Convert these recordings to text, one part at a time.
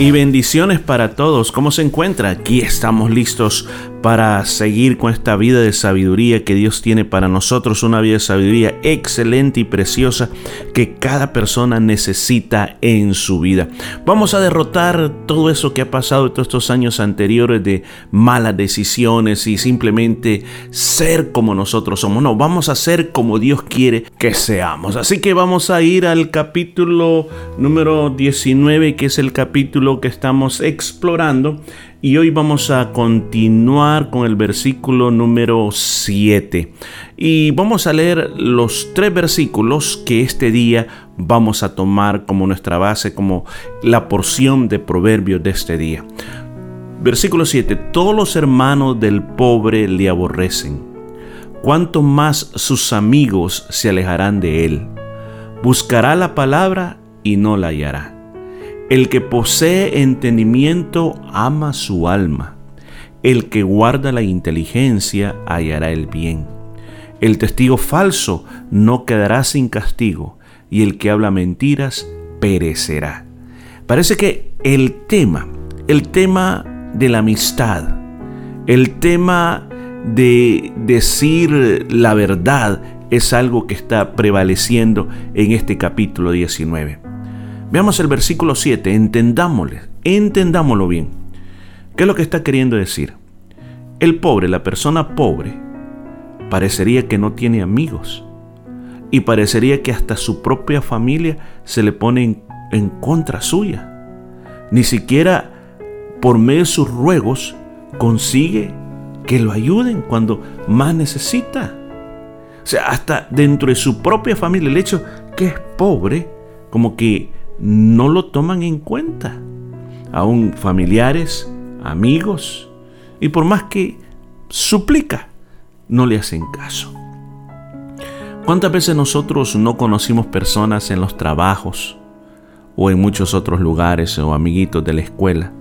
Y bendiciones para todos. ¿Cómo se encuentra? Aquí estamos listos para seguir con esta vida de sabiduría que Dios tiene para nosotros, una vida de sabiduría excelente y preciosa que cada persona necesita en su vida. Vamos a derrotar todo eso que ha pasado todos estos años anteriores de malas decisiones y simplemente ser como nosotros somos. No, vamos a ser como Dios quiere que seamos. Así que vamos a ir al capítulo número 19, que es el capítulo que estamos explorando y hoy vamos a continuar con el versículo número 7. Y vamos a leer los tres versículos que este día vamos a tomar como nuestra base, como la porción de proverbios de este día. Versículo 7. Todos los hermanos del pobre le aborrecen. Cuanto más sus amigos se alejarán de él. Buscará la palabra y no la hallará el que posee entendimiento ama su alma. El que guarda la inteligencia hallará el bien. El testigo falso no quedará sin castigo, y el que habla mentiras perecerá. Parece que el tema, el tema de la amistad, el tema de decir la verdad es algo que está prevaleciendo en este capítulo 19. Veamos el versículo 7, entendámoslo, entendámoslo bien. ¿Qué es lo que está queriendo decir? El pobre, la persona pobre, parecería que no tiene amigos y parecería que hasta su propia familia se le pone en, en contra suya. Ni siquiera por medio de sus ruegos consigue que lo ayuden cuando más necesita. O sea, hasta dentro de su propia familia, el hecho que es pobre, como que no lo toman en cuenta. Aún familiares, amigos, y por más que suplica, no le hacen caso. ¿Cuántas veces nosotros no conocimos personas en los trabajos o en muchos otros lugares o amiguitos de la escuela?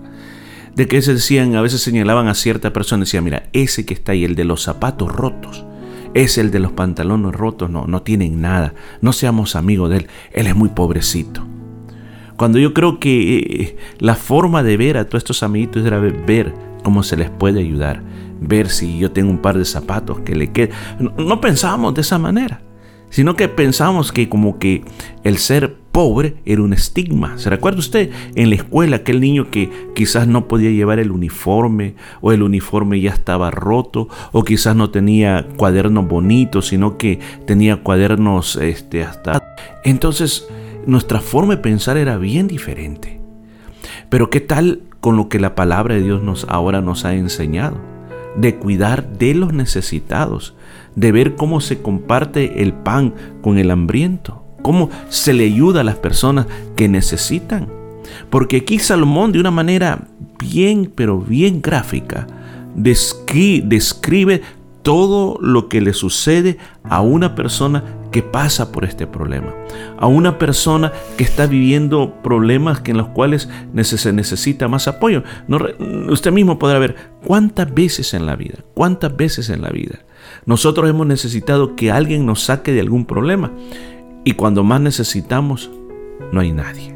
De que se decían, a veces señalaban a cierta persona decían, mira, ese que está ahí, el de los zapatos rotos, es el de los pantalones rotos, no, no tienen nada, no seamos amigos de él, él es muy pobrecito. Cuando yo creo que eh, la forma de ver a todos estos amiguitos era ver cómo se les puede ayudar, ver si yo tengo un par de zapatos que le queden. No, no pensábamos de esa manera, sino que pensamos que como que el ser pobre era un estigma. ¿Se recuerda usted en la escuela aquel niño que quizás no podía llevar el uniforme o el uniforme ya estaba roto o quizás no tenía cuadernos bonitos, sino que tenía cuadernos este hasta entonces nuestra forma de pensar era bien diferente. Pero ¿qué tal con lo que la palabra de Dios nos ahora nos ha enseñado? De cuidar de los necesitados, de ver cómo se comparte el pan con el hambriento, cómo se le ayuda a las personas que necesitan. Porque aquí Salomón de una manera bien, pero bien gráfica, describe, describe todo lo que le sucede a una persona que pasa por este problema, a una persona que está viviendo problemas en los cuales se necesita más apoyo. usted mismo podrá ver cuántas veces en la vida, cuántas veces en la vida nosotros hemos necesitado que alguien nos saque de algún problema y cuando más necesitamos no hay nadie.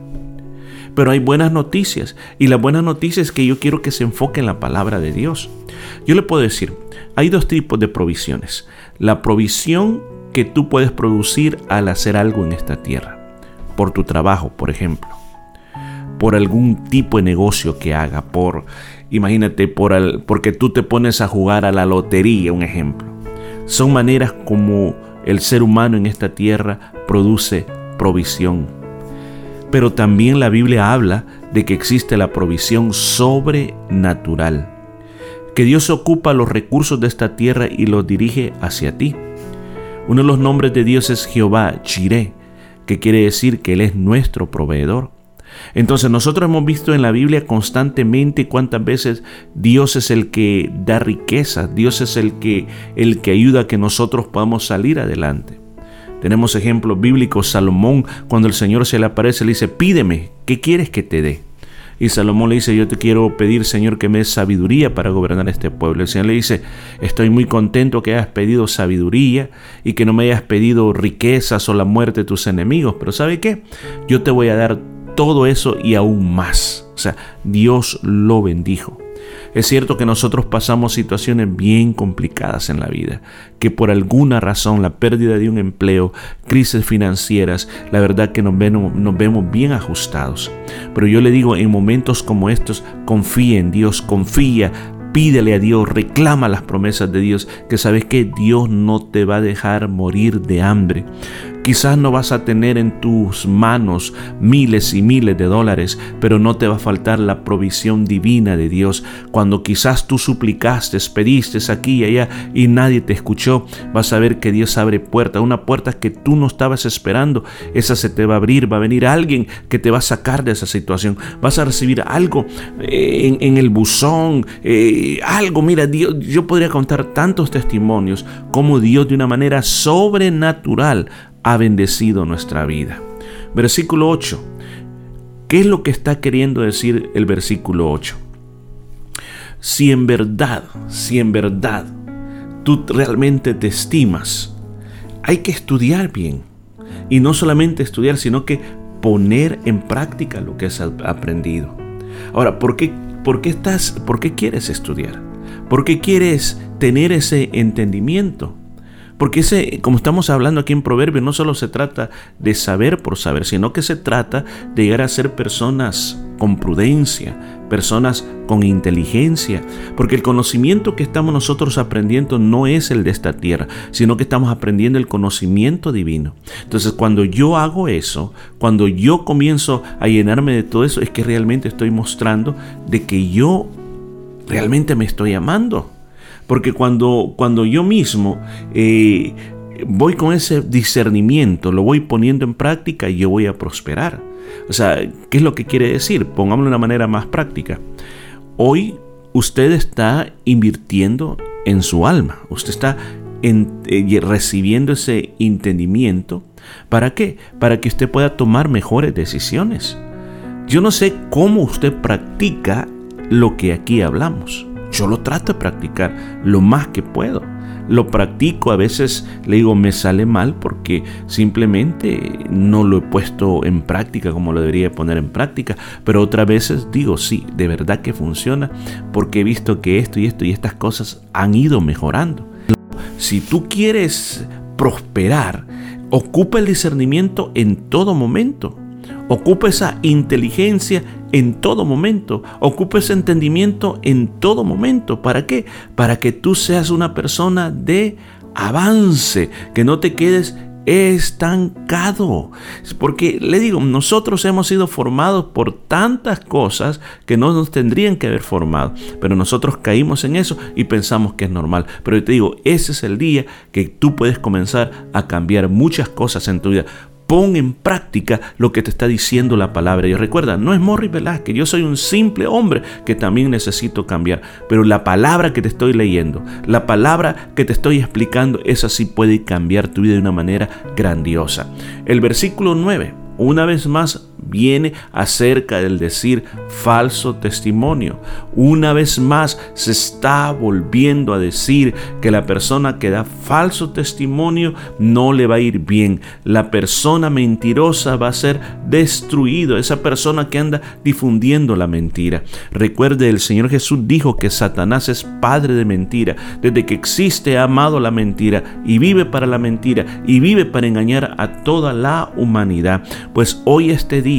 Pero hay buenas noticias y la buena noticia es que yo quiero que se enfoque en la palabra de Dios. Yo le puedo decir, hay dos tipos de provisiones. La provisión que tú puedes producir al hacer algo en esta tierra. Por tu trabajo, por ejemplo. Por algún tipo de negocio que haga. Por, imagínate, por porque tú te pones a jugar a la lotería, un ejemplo. Son maneras como el ser humano en esta tierra produce provisión. Pero también la Biblia habla de que existe la provisión sobrenatural. Que Dios ocupa los recursos de esta tierra y los dirige hacia ti. Uno de los nombres de Dios es Jehová, Chiré, que quiere decir que Él es nuestro proveedor. Entonces nosotros hemos visto en la Biblia constantemente cuántas veces Dios es el que da riqueza, Dios es el que, el que ayuda a que nosotros podamos salir adelante. Tenemos ejemplos bíblicos, Salomón cuando el Señor se le aparece le dice, pídeme, ¿qué quieres que te dé? Y Salomón le dice, yo te quiero pedir, Señor, que me des sabiduría para gobernar este pueblo. El Señor le dice, estoy muy contento que hayas pedido sabiduría y que no me hayas pedido riquezas o la muerte de tus enemigos. Pero ¿sabe qué? Yo te voy a dar todo eso y aún más. O sea, Dios lo bendijo. Es cierto que nosotros pasamos situaciones bien complicadas en la vida, que por alguna razón, la pérdida de un empleo, crisis financieras, la verdad que nos vemos, bien ajustados. Pero yo le digo, en momentos como estos, confía en Dios, confía, pídele a Dios, reclama las promesas de Dios, que sabes que Dios no te va a dejar morir de hambre. Quizás no vas a tener en tus manos miles y miles de dólares, pero no te va a faltar la provisión divina de Dios. Cuando quizás tú suplicaste, pediste aquí y allá y nadie te escuchó, vas a ver que Dios abre puertas, una puerta que tú no estabas esperando. Esa se te va a abrir, va a venir alguien que te va a sacar de esa situación. Vas a recibir algo eh, en, el buzón, eh, algo. Mira, Dios, yo podría contar tantos testimonios como Dios de una manera sobrenatural ha bendecido nuestra vida. Versículo 8. ¿Qué es lo que está queriendo decir el versículo 8? Si en verdad, si en verdad tú realmente te estimas, hay que estudiar bien. Y no solamente estudiar, sino que poner en práctica lo que has aprendido. Ahora, ¿por qué, por qué estás, por qué quieres estudiar? ¿Por qué quieres tener ese entendimiento? Porque ese, como estamos hablando aquí en Proverbios, no solo se trata de saber por saber, sino que se trata de llegar a ser personas con prudencia, personas con inteligencia, porque el conocimiento que estamos nosotros aprendiendo no es el de esta tierra, sino que estamos aprendiendo el conocimiento divino. Entonces, cuando yo hago eso, cuando yo comienzo a llenarme de todo eso, es que realmente estoy mostrando de que yo realmente me estoy amando. Porque cuando, cuando yo mismo eh, voy con ese discernimiento, lo voy poniendo en práctica yo voy a prosperar. O sea, ¿qué es lo que quiere decir? Pongámoslo de una manera más práctica. Hoy usted está invirtiendo en su alma. Usted está eh, recibiendo ese entendimiento. ¿Para qué? Para que usted pueda tomar mejores decisiones. Yo no sé cómo usted practica lo que aquí hablamos. Yo lo trato de practicar lo más que puedo. Lo practico, a veces le digo me sale mal porque simplemente no lo he puesto en práctica como lo debería poner en práctica, pero otras veces digo sí, de verdad que funciona porque he visto que esto y esto y estas cosas han ido mejorando. Si tú quieres prosperar, ocupa el discernimiento en todo momento. Ocupa esa inteligencia en todo momento. Ocupa ese entendimiento en todo momento. ¿Para qué? Para que tú seas una persona de avance, que no te quedes estancado. Porque le digo, nosotros hemos sido formados por tantas cosas que no nos tendrían que haber formado. Pero nosotros caímos en eso y pensamos que es normal. Pero yo te digo, ese es el día que tú puedes comenzar a cambiar muchas cosas en tu vida pon en práctica lo que te está diciendo la palabra. Y recuerda, no es Morris Velázquez, yo soy un simple hombre que también necesito cambiar. Pero la palabra que te estoy leyendo, la palabra que te estoy explicando, esa sí puede cambiar tu vida de una manera grandiosa. El versículo 9, una vez más, viene acerca del decir falso testimonio. Una vez más se está volviendo a decir que la persona que da falso testimonio no le va a ir bien. La persona mentirosa va a ser destruido. Esa persona que anda difundiendo la mentira. Recuerde, el Señor Jesús dijo que Satanás es padre de mentira. Desde que existe ha amado la mentira y vive para la mentira y vive para engañar a toda la humanidad. Pues hoy este día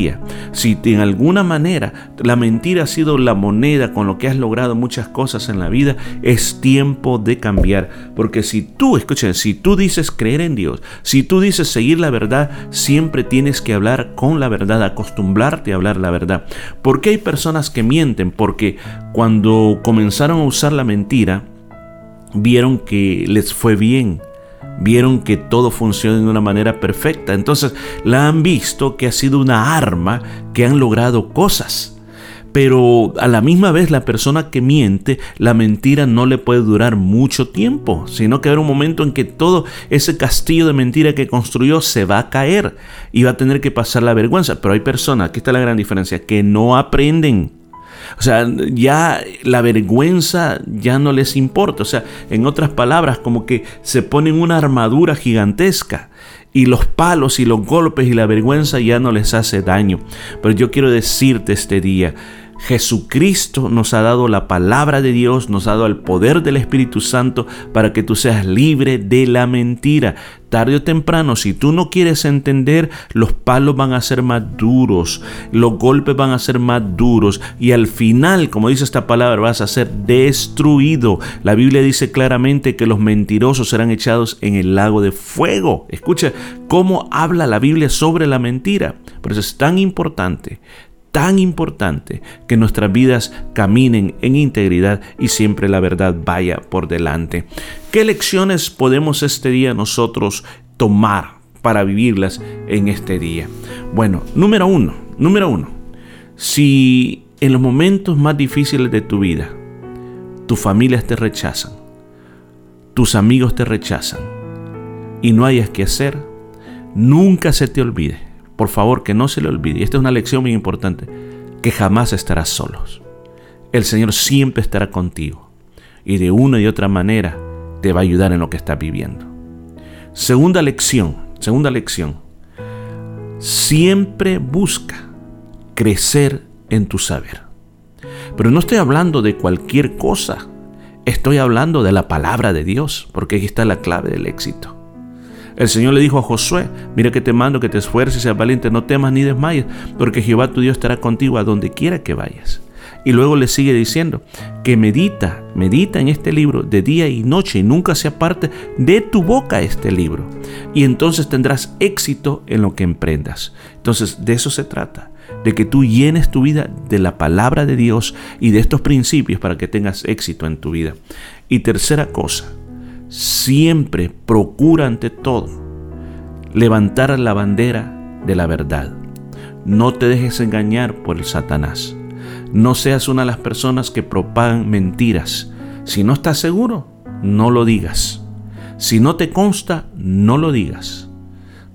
si en alguna manera la mentira ha sido la moneda con lo que has logrado muchas cosas en la vida, es tiempo de cambiar. Porque si tú, escuchen, si tú dices creer en Dios, si tú dices seguir la verdad, siempre tienes que hablar con la verdad, acostumbrarte a hablar la verdad. ¿Por qué hay personas que mienten? Porque cuando comenzaron a usar la mentira, vieron que les fue bien vieron que todo funciona de una manera perfecta. Entonces la han visto que ha sido una arma que han logrado cosas. Pero a la misma vez la persona que miente, la mentira no le puede durar mucho tiempo, sino que habrá un momento en que todo ese castillo de mentira que construyó se va a caer y va a tener que pasar la vergüenza. Pero hay personas, aquí está la gran diferencia, que no aprenden. O sea, ya la vergüenza ya no les importa. O sea, en otras palabras, como que se ponen una armadura gigantesca y los palos y los golpes y la vergüenza ya no les hace daño. Pero yo quiero decirte este día, Jesucristo nos ha dado la palabra de Dios, nos ha dado el poder del Espíritu Santo para que tú seas libre de la mentira. Tarde o temprano, si tú no quieres entender, los palos van a ser más duros, los golpes van a ser más duros y al final, como dice esta palabra, vas a ser destruido. La Biblia dice claramente que los mentirosos serán echados en el lago de fuego. Escucha cómo habla la Biblia sobre la mentira. Por eso es tan importante tan importante que nuestras vidas caminen en integridad y siempre la verdad vaya por delante. ¿Qué lecciones podemos este día nosotros tomar para vivirlas en este día? Bueno, número uno, número uno, si en los momentos más difíciles de tu vida, tus familias te rechazan, tus amigos te rechazan y no hayas que hacer, nunca se te olvide por favor, que no se le olvide, esta es una lección muy importante, que jamás estarás solos. El Señor siempre estará contigo y de una y otra manera te va a ayudar en lo que estás viviendo. Segunda lección, segunda lección. Siempre busca crecer en tu saber. Pero no estoy hablando de cualquier cosa. Estoy hablando de la palabra de Dios, porque aquí está la clave del éxito. El Señor le dijo a Josué, mira que te mando que te esfuerces y seas valiente, no temas ni desmayes, porque Jehová tu Dios estará contigo a donde quiera que vayas. Y luego le sigue diciendo que medita, medita en este libro de día y noche y nunca se aparte de tu boca este libro. Y entonces tendrás éxito en lo que emprendas. Entonces de eso se trata, de que tú llenes tu vida de la palabra de Dios y de estos principios para que tengas éxito en tu vida. Y tercera cosa, siempre procura ante todo levantar la bandera de la verdad. No te dejes engañar por el Satanás. No seas una de las personas que propagan mentiras. Si no estás seguro, no lo digas. Si no te consta, no lo digas.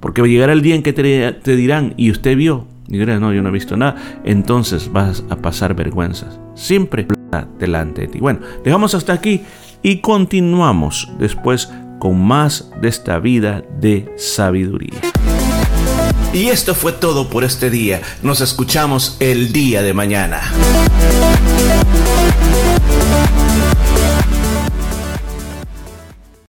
Porque llegará el día en que te, dirán, y usted vio, y dirás, no, yo no he visto nada, entonces vas a pasar vergüenzas. Siempre delante de ti. Bueno, dejamos hasta aquí y continuamos después con más de esta vida de sabiduría. Y esto fue todo por este día. Nos escuchamos el día de mañana.